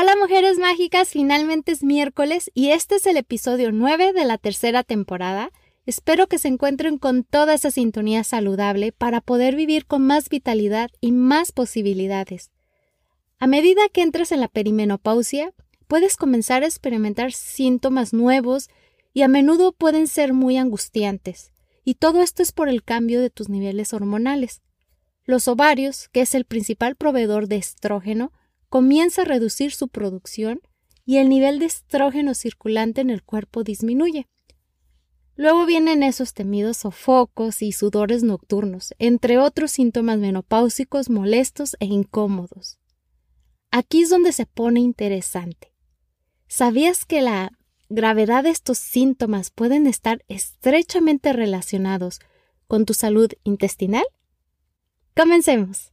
Hola mujeres mágicas, finalmente es miércoles y este es el episodio 9 de la tercera temporada. Espero que se encuentren con toda esa sintonía saludable para poder vivir con más vitalidad y más posibilidades. A medida que entras en la perimenopausia, puedes comenzar a experimentar síntomas nuevos y a menudo pueden ser muy angustiantes. Y todo esto es por el cambio de tus niveles hormonales. Los ovarios, que es el principal proveedor de estrógeno, comienza a reducir su producción y el nivel de estrógeno circulante en el cuerpo disminuye. Luego vienen esos temidos sofocos y sudores nocturnos, entre otros síntomas menopáusicos molestos e incómodos. Aquí es donde se pone interesante. ¿Sabías que la gravedad de estos síntomas pueden estar estrechamente relacionados con tu salud intestinal? Comencemos.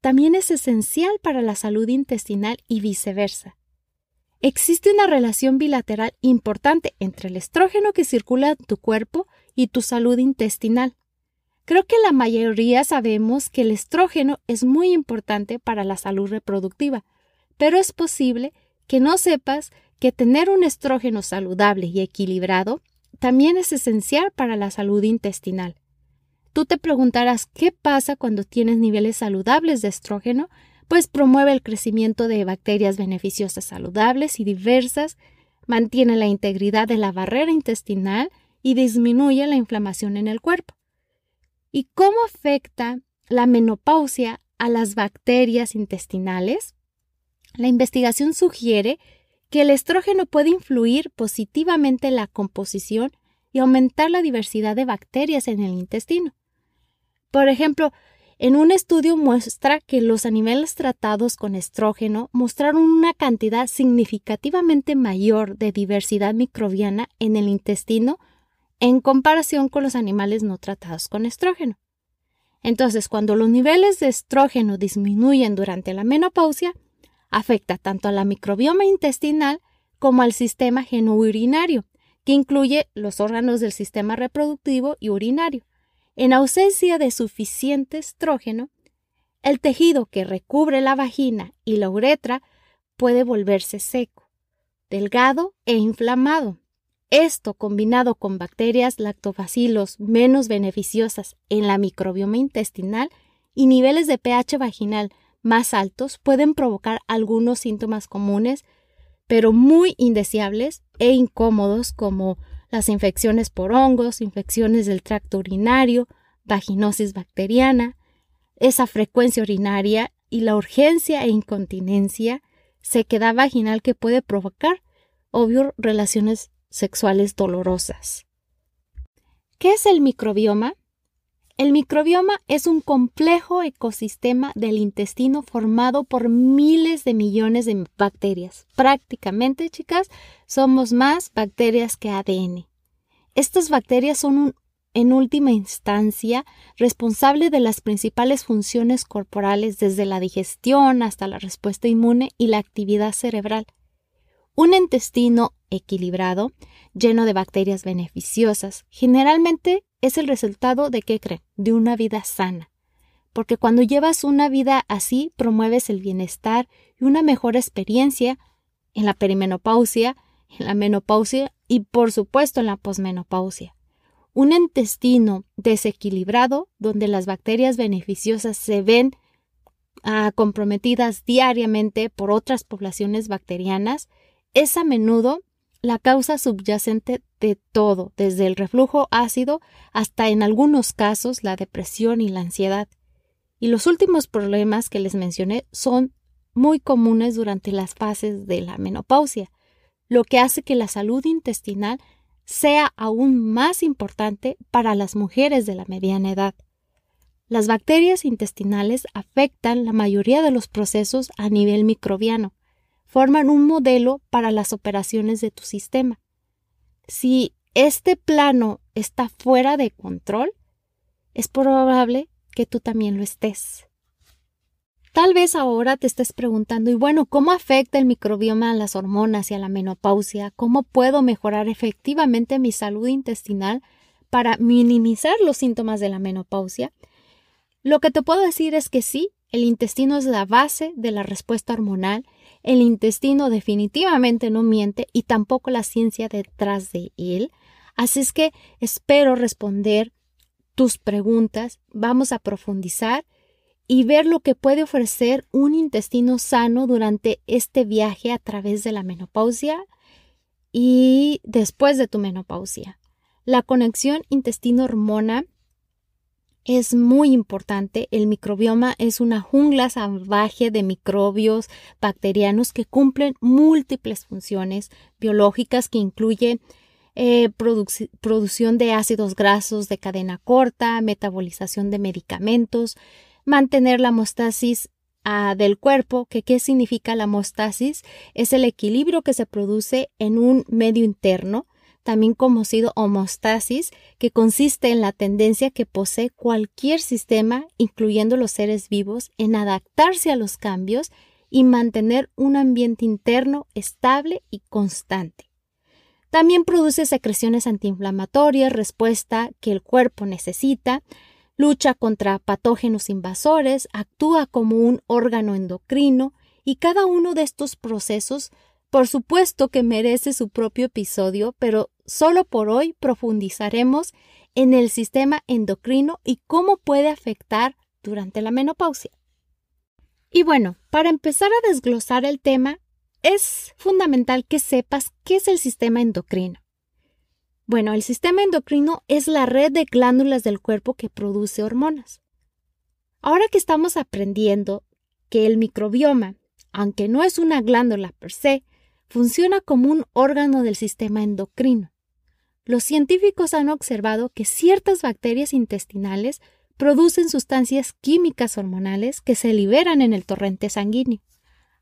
también es esencial para la salud intestinal y viceversa. Existe una relación bilateral importante entre el estrógeno que circula en tu cuerpo y tu salud intestinal. Creo que la mayoría sabemos que el estrógeno es muy importante para la salud reproductiva, pero es posible que no sepas que tener un estrógeno saludable y equilibrado también es esencial para la salud intestinal. Tú te preguntarás qué pasa cuando tienes niveles saludables de estrógeno, pues promueve el crecimiento de bacterias beneficiosas saludables y diversas, mantiene la integridad de la barrera intestinal y disminuye la inflamación en el cuerpo. ¿Y cómo afecta la menopausia a las bacterias intestinales? La investigación sugiere que el estrógeno puede influir positivamente en la composición y aumentar la diversidad de bacterias en el intestino. Por ejemplo, en un estudio muestra que los animales tratados con estrógeno mostraron una cantidad significativamente mayor de diversidad microbiana en el intestino en comparación con los animales no tratados con estrógeno. Entonces, cuando los niveles de estrógeno disminuyen durante la menopausia, afecta tanto a la microbioma intestinal como al sistema genourinario, que incluye los órganos del sistema reproductivo y urinario. En ausencia de suficiente estrógeno, el tejido que recubre la vagina y la uretra puede volverse seco, delgado e inflamado. Esto, combinado con bacterias lactobacilos menos beneficiosas en la microbioma intestinal y niveles de pH vaginal más altos, pueden provocar algunos síntomas comunes, pero muy indeseables e incómodos como las infecciones por hongos, infecciones del tracto urinario, vaginosis bacteriana, esa frecuencia urinaria y la urgencia e incontinencia, sequedad vaginal que puede provocar, obvio, relaciones sexuales dolorosas. ¿Qué es el microbioma? El microbioma es un complejo ecosistema del intestino formado por miles de millones de bacterias. Prácticamente, chicas, somos más bacterias que ADN. Estas bacterias son en última instancia responsable de las principales funciones corporales desde la digestión hasta la respuesta inmune y la actividad cerebral. Un intestino equilibrado, lleno de bacterias beneficiosas, generalmente es el resultado de qué creen? De una vida sana. Porque cuando llevas una vida así, promueves el bienestar y una mejor experiencia en la perimenopausia, en la menopausia y por supuesto en la posmenopausia. Un intestino desequilibrado, donde las bacterias beneficiosas se ven ah, comprometidas diariamente por otras poblaciones bacterianas, es a menudo la causa subyacente de todo, desde el reflujo ácido hasta en algunos casos la depresión y la ansiedad. Y los últimos problemas que les mencioné son muy comunes durante las fases de la menopausia, lo que hace que la salud intestinal sea aún más importante para las mujeres de la mediana edad. Las bacterias intestinales afectan la mayoría de los procesos a nivel microbiano, forman un modelo para las operaciones de tu sistema. Si este plano está fuera de control, es probable que tú también lo estés. Tal vez ahora te estés preguntando, y bueno, ¿cómo afecta el microbioma a las hormonas y a la menopausia? ¿Cómo puedo mejorar efectivamente mi salud intestinal para minimizar los síntomas de la menopausia? Lo que te puedo decir es que sí, el intestino es la base de la respuesta hormonal, el intestino definitivamente no miente y tampoco la ciencia detrás de él. Así es que espero responder tus preguntas, vamos a profundizar y ver lo que puede ofrecer un intestino sano durante este viaje a través de la menopausia y después de tu menopausia. La conexión intestino-hormona es muy importante. El microbioma es una jungla salvaje de microbios bacterianos que cumplen múltiples funciones biológicas que incluyen eh, producción de ácidos grasos de cadena corta, metabolización de medicamentos, mantener la homeostasis ah, del cuerpo, que qué significa la homeostasis? Es el equilibrio que se produce en un medio interno, también conocido homeostasis, que consiste en la tendencia que posee cualquier sistema, incluyendo los seres vivos, en adaptarse a los cambios y mantener un ambiente interno estable y constante. También produce secreciones antiinflamatorias, respuesta que el cuerpo necesita, lucha contra patógenos invasores, actúa como un órgano endocrino y cada uno de estos procesos por supuesto que merece su propio episodio, pero solo por hoy profundizaremos en el sistema endocrino y cómo puede afectar durante la menopausia. Y bueno, para empezar a desglosar el tema, es fundamental que sepas qué es el sistema endocrino. Bueno, el sistema endocrino es la red de glándulas del cuerpo que produce hormonas. Ahora que estamos aprendiendo que el microbioma, aunque no es una glándula per se, funciona como un órgano del sistema endocrino. Los científicos han observado que ciertas bacterias intestinales producen sustancias químicas hormonales que se liberan en el torrente sanguíneo.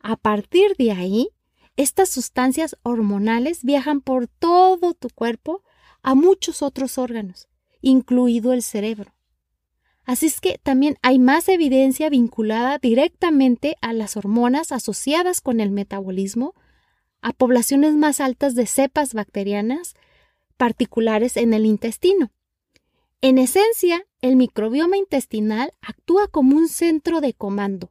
A partir de ahí, estas sustancias hormonales viajan por todo tu cuerpo a muchos otros órganos, incluido el cerebro. Así es que también hay más evidencia vinculada directamente a las hormonas asociadas con el metabolismo, a poblaciones más altas de cepas bacterianas particulares en el intestino. En esencia, el microbioma intestinal actúa como un centro de comando,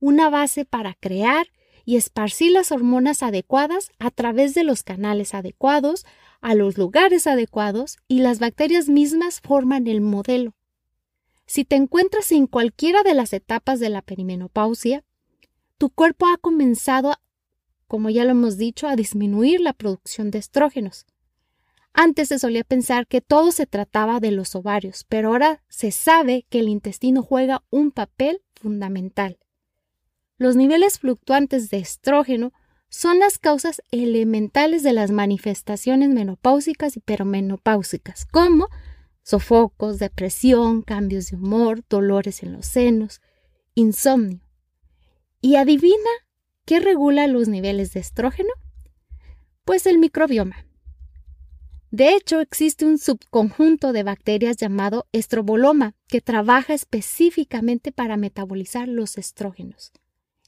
una base para crear y esparcir las hormonas adecuadas a través de los canales adecuados, a los lugares adecuados y las bacterias mismas forman el modelo. Si te encuentras en cualquiera de las etapas de la perimenopausia, tu cuerpo ha comenzado, como ya lo hemos dicho, a disminuir la producción de estrógenos. Antes se solía pensar que todo se trataba de los ovarios, pero ahora se sabe que el intestino juega un papel fundamental. Los niveles fluctuantes de estrógeno son las causas elementales de las manifestaciones menopáusicas y peromenopáusicas, como sofocos, depresión, cambios de humor, dolores en los senos, insomnio. ¿Y adivina qué regula los niveles de estrógeno? Pues el microbioma. De hecho, existe un subconjunto de bacterias llamado estroboloma que trabaja específicamente para metabolizar los estrógenos.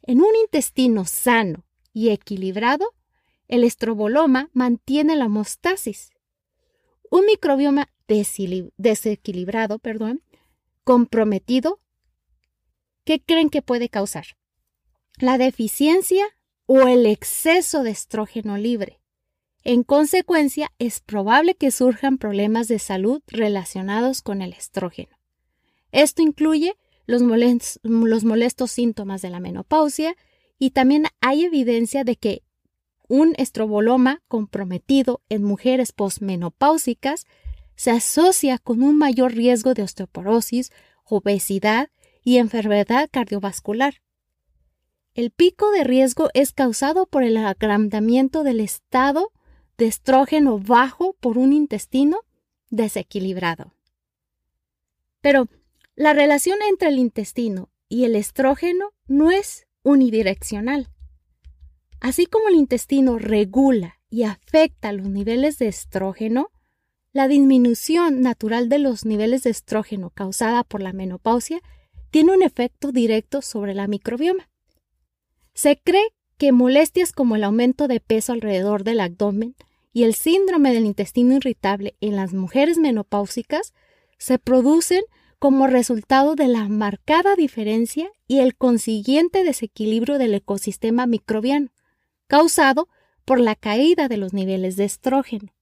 En un intestino sano y equilibrado, el estroboloma mantiene la homeostasis. Un microbioma desequilibrado, perdón, comprometido, ¿qué creen que puede causar? La deficiencia o el exceso de estrógeno libre. En consecuencia, es probable que surjan problemas de salud relacionados con el estrógeno. Esto incluye los, molestos síntomas de la menopausia, y también hay evidencia de que un estroboloma comprometido en mujeres posmenopáusicas se asocia con un mayor riesgo de osteoporosis, obesidad y enfermedad cardiovascular. El pico de riesgo es causado por el agrandamiento del estado de estrógeno bajo por un intestino desequilibrado. Pero la relación entre el intestino y el estrógeno no es unidireccional. Así como el intestino regula y afecta los niveles de estrógeno, la disminución natural de los niveles de estrógeno causada por la menopausia tiene un efecto directo sobre la microbioma. Se cree que molestias como el aumento de peso alrededor del abdomen y el síndrome del intestino irritable en las mujeres menopáusicas se producen como resultado de la marcada diferencia y el consiguiente desequilibrio del ecosistema microbiano, causado por la caída de los niveles de estrógeno.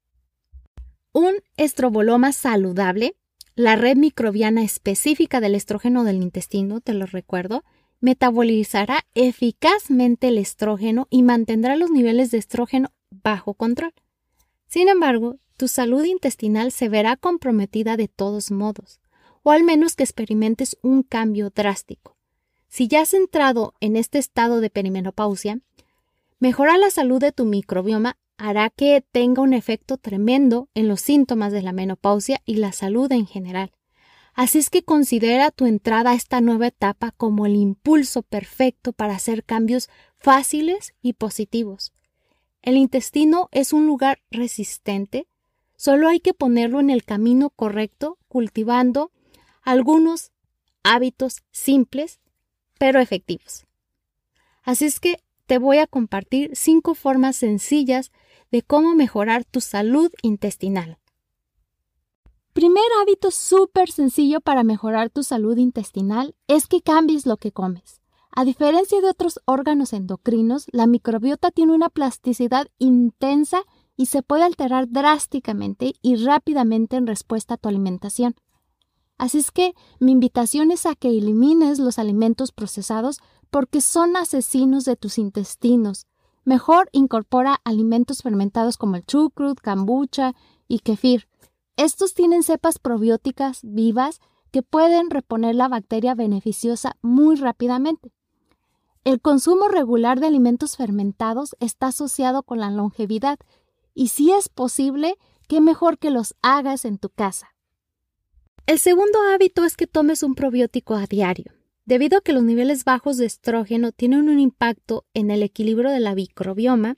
Un estroboloma saludable, la red microbiana específica del estrógeno del intestino, te lo recuerdo, metabolizará eficazmente el estrógeno y mantendrá los niveles de estrógeno bajo control. Sin embargo, tu salud intestinal se verá comprometida de todos modos, o al menos que experimentes un cambio drástico. Si ya has entrado en este estado de perimenopausia, mejorar la salud de tu microbioma hará que tenga un efecto tremendo en los síntomas de la menopausia y la salud en general. Así es que considera tu entrada a esta nueva etapa como el impulso perfecto para hacer cambios fáciles y positivos. El intestino es un lugar resistente, solo hay que ponerlo en el camino correcto, cultivando algunos hábitos simples pero efectivos. Así es que te voy a compartir cinco formas sencillas de cómo mejorar tu salud intestinal. Primer hábito súper sencillo para mejorar tu salud intestinal es que cambies lo que comes. A diferencia de otros órganos endocrinos, la microbiota tiene una plasticidad intensa y se puede alterar drásticamente y rápidamente en respuesta a tu alimentación. Así es que mi invitación es a que elimines los alimentos procesados porque son asesinos de tus intestinos. Mejor incorpora alimentos fermentados como el chucrut, kombucha y kefir. Estos tienen cepas probióticas vivas que pueden reponer la bacteria beneficiosa muy rápidamente. El consumo regular de alimentos fermentados está asociado con la longevidad y si es posible, qué mejor que los hagas en tu casa. El segundo hábito es que tomes un probiótico a diario. Debido a que los niveles bajos de estrógeno tienen un impacto en el equilibrio de la microbioma,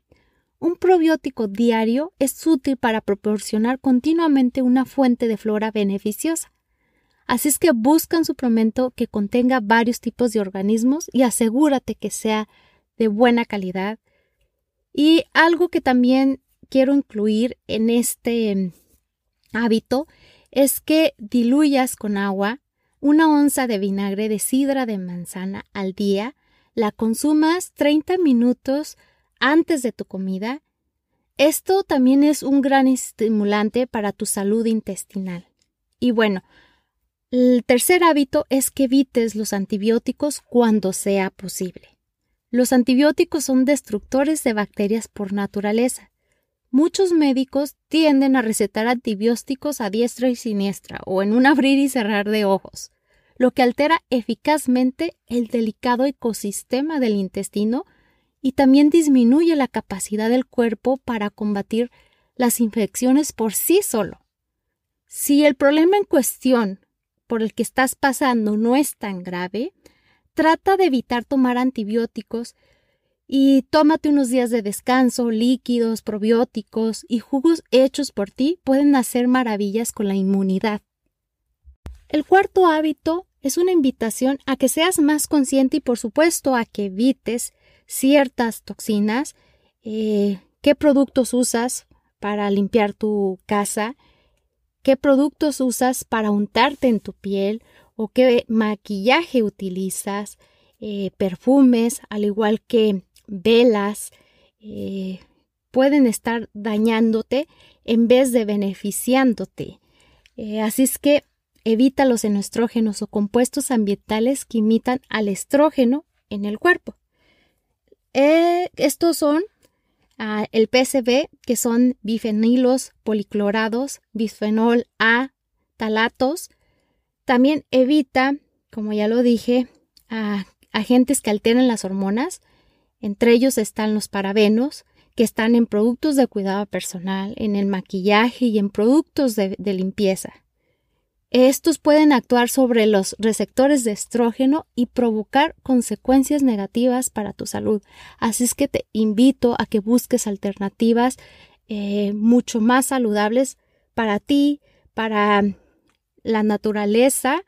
un probiótico diario es útil para proporcionar continuamente una fuente de flora beneficiosa. Así es que busca un suplemento que contenga varios tipos de organismos y asegúrate que sea de buena calidad. Y algo que también quiero incluir en este hábito es que diluyas con agua una onza de vinagre de sidra de manzana al día, la consumas 30 minutos antes de tu comida. Esto también es un gran estimulante para tu salud intestinal. Y bueno, el tercer hábito es que evites los antibióticos cuando sea posible. Los antibióticos son destructores de bacterias por naturaleza. Muchos médicos tienden a recetar antibióticos a diestra y siniestra o en un abrir y cerrar de ojos, lo que altera eficazmente el delicado ecosistema del intestino y también disminuye la capacidad del cuerpo para combatir las infecciones por sí solo. Si el problema en cuestión por el que estás pasando no es tan grave, trata de evitar tomar antibióticos y tómate unos días de descanso, líquidos, probióticos y jugos hechos por ti pueden hacer maravillas con la inmunidad. El cuarto hábito es una invitación a que seas más consciente y por supuesto a que evites ciertas toxinas, eh, qué productos usas para limpiar tu casa, qué productos usas para untarte en tu piel o qué maquillaje utilizas, eh, perfumes, al igual que velas eh, pueden estar dañándote en vez de beneficiándote. Así es que evita los enostrógenos o compuestos ambientales que imitan al estrógeno en el cuerpo. Eh, estos son ah, el PCB, que son bifenilos policlorados, bisfenol A, talatos. También evita, como ya lo dije, a agentes que alteran las hormonas. Entre ellos están los parabenos, que están en productos de cuidado personal, en el maquillaje y en productos de, limpieza. Estos pueden actuar sobre los receptores de estrógeno y provocar consecuencias negativas para tu salud. Así es que te invito a que busques alternativas eh, mucho más saludables para ti, para la naturaleza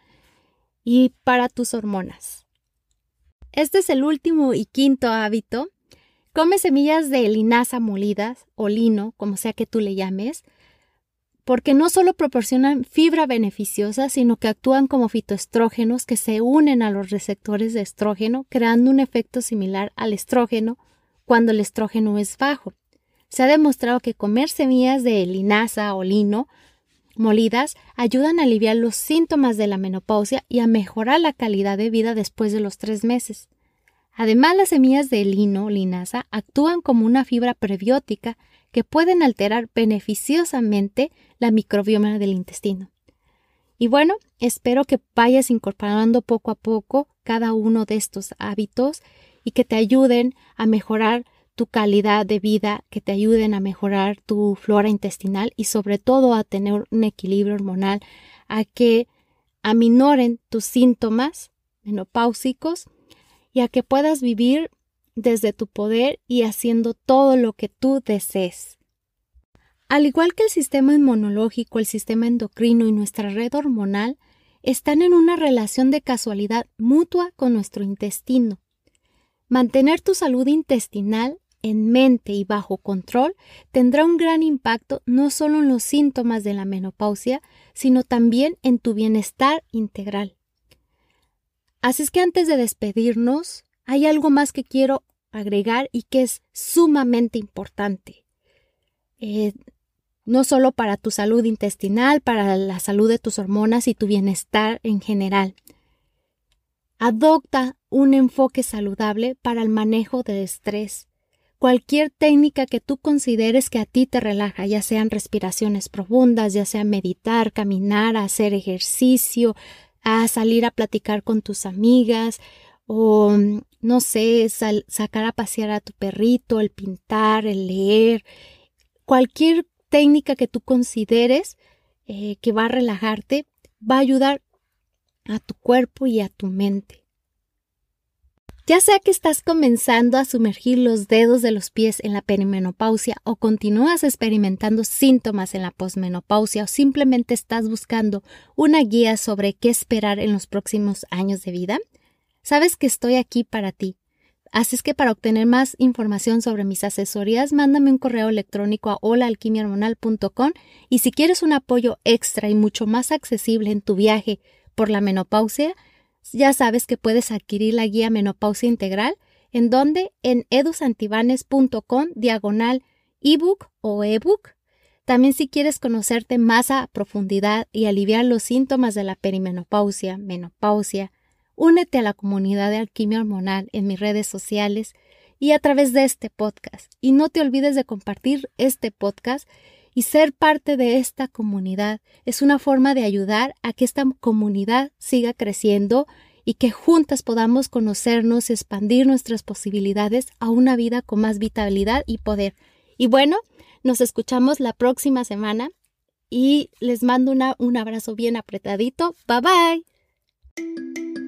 y para tus hormonas. Este es el último y quinto hábito. Come semillas de linaza molidas o lino, como sea que tú le llames, porque no solo proporcionan fibra beneficiosa, sino que actúan como fitoestrógenos que se unen a los receptores de estrógeno, creando un efecto similar al estrógeno cuando el estrógeno es bajo. Se ha demostrado que comer semillas de linaza o lino molidas ayudan a aliviar los síntomas de la menopausia y a mejorar la calidad de vida después de los tres meses. Además, las semillas de lino o linaza actúan como una fibra prebiótica que pueden alterar beneficiosamente la microbioma del intestino. Y bueno, espero que vayas incorporando poco a poco cada uno de estos hábitos y que te ayuden a mejorar tu calidad de vida, que te ayuden a mejorar tu flora intestinal y sobre todo a tener un equilibrio hormonal, a que aminoren tus síntomas menopáusicos y a que puedas vivir desde tu poder y haciendo todo lo que tú desees. Al igual que el sistema inmunológico, el sistema endocrino y nuestra red hormonal están en una relación de casualidad mutua con nuestro intestino. Mantener tu salud intestinal en mente y bajo control tendrá un gran impacto no solo en los síntomas de la menopausia, sino también en tu bienestar integral. Así es que antes de despedirnos, hay algo más que quiero agregar y que es sumamente importante. Eh, no solo para tu salud intestinal, para la salud de tus hormonas y tu bienestar en general. Adopta un enfoque saludable para el manejo del estrés cualquier técnica que tú consideres que a ti te relaja, ya sean respiraciones profundas, ya sea meditar, caminar, hacer ejercicio, a salir a platicar con tus amigas o no sé, sacar a pasear a tu perrito, el pintar, el leer, cualquier técnica que tú consideres eh, que va a relajarte, va a ayudar a tu cuerpo y a tu mente. Ya sea que estás comenzando a sumergir los dedos de los pies en la perimenopausia o continúas experimentando síntomas en la posmenopausia o simplemente estás buscando una guía sobre qué esperar en los próximos años de vida, sabes que estoy aquí para ti. Así es que para obtener más información sobre mis asesorías, mándame un correo electrónico a holaalquimiahormonal.com y si quieres un apoyo extra y mucho más accesible en tu viaje por la menopausia, ya sabes que puedes adquirir la guía Menopausia Integral, en donde en edusantibanes.com diagonal ebook o ebook. También si quieres conocerte más a profundidad y aliviar los síntomas de la perimenopausia, menopausia, únete a la comunidad de alquimia hormonal en mis redes sociales y a través de este podcast. Y no te olvides de compartir este podcast y ser parte de esta comunidad es una forma de ayudar a que esta comunidad siga creciendo y que juntas podamos conocernos expandir nuestras posibilidades a una vida con más vitalidad y poder. Y bueno, nos escuchamos la próxima semana y les mando un abrazo bien apretadito. Bye bye.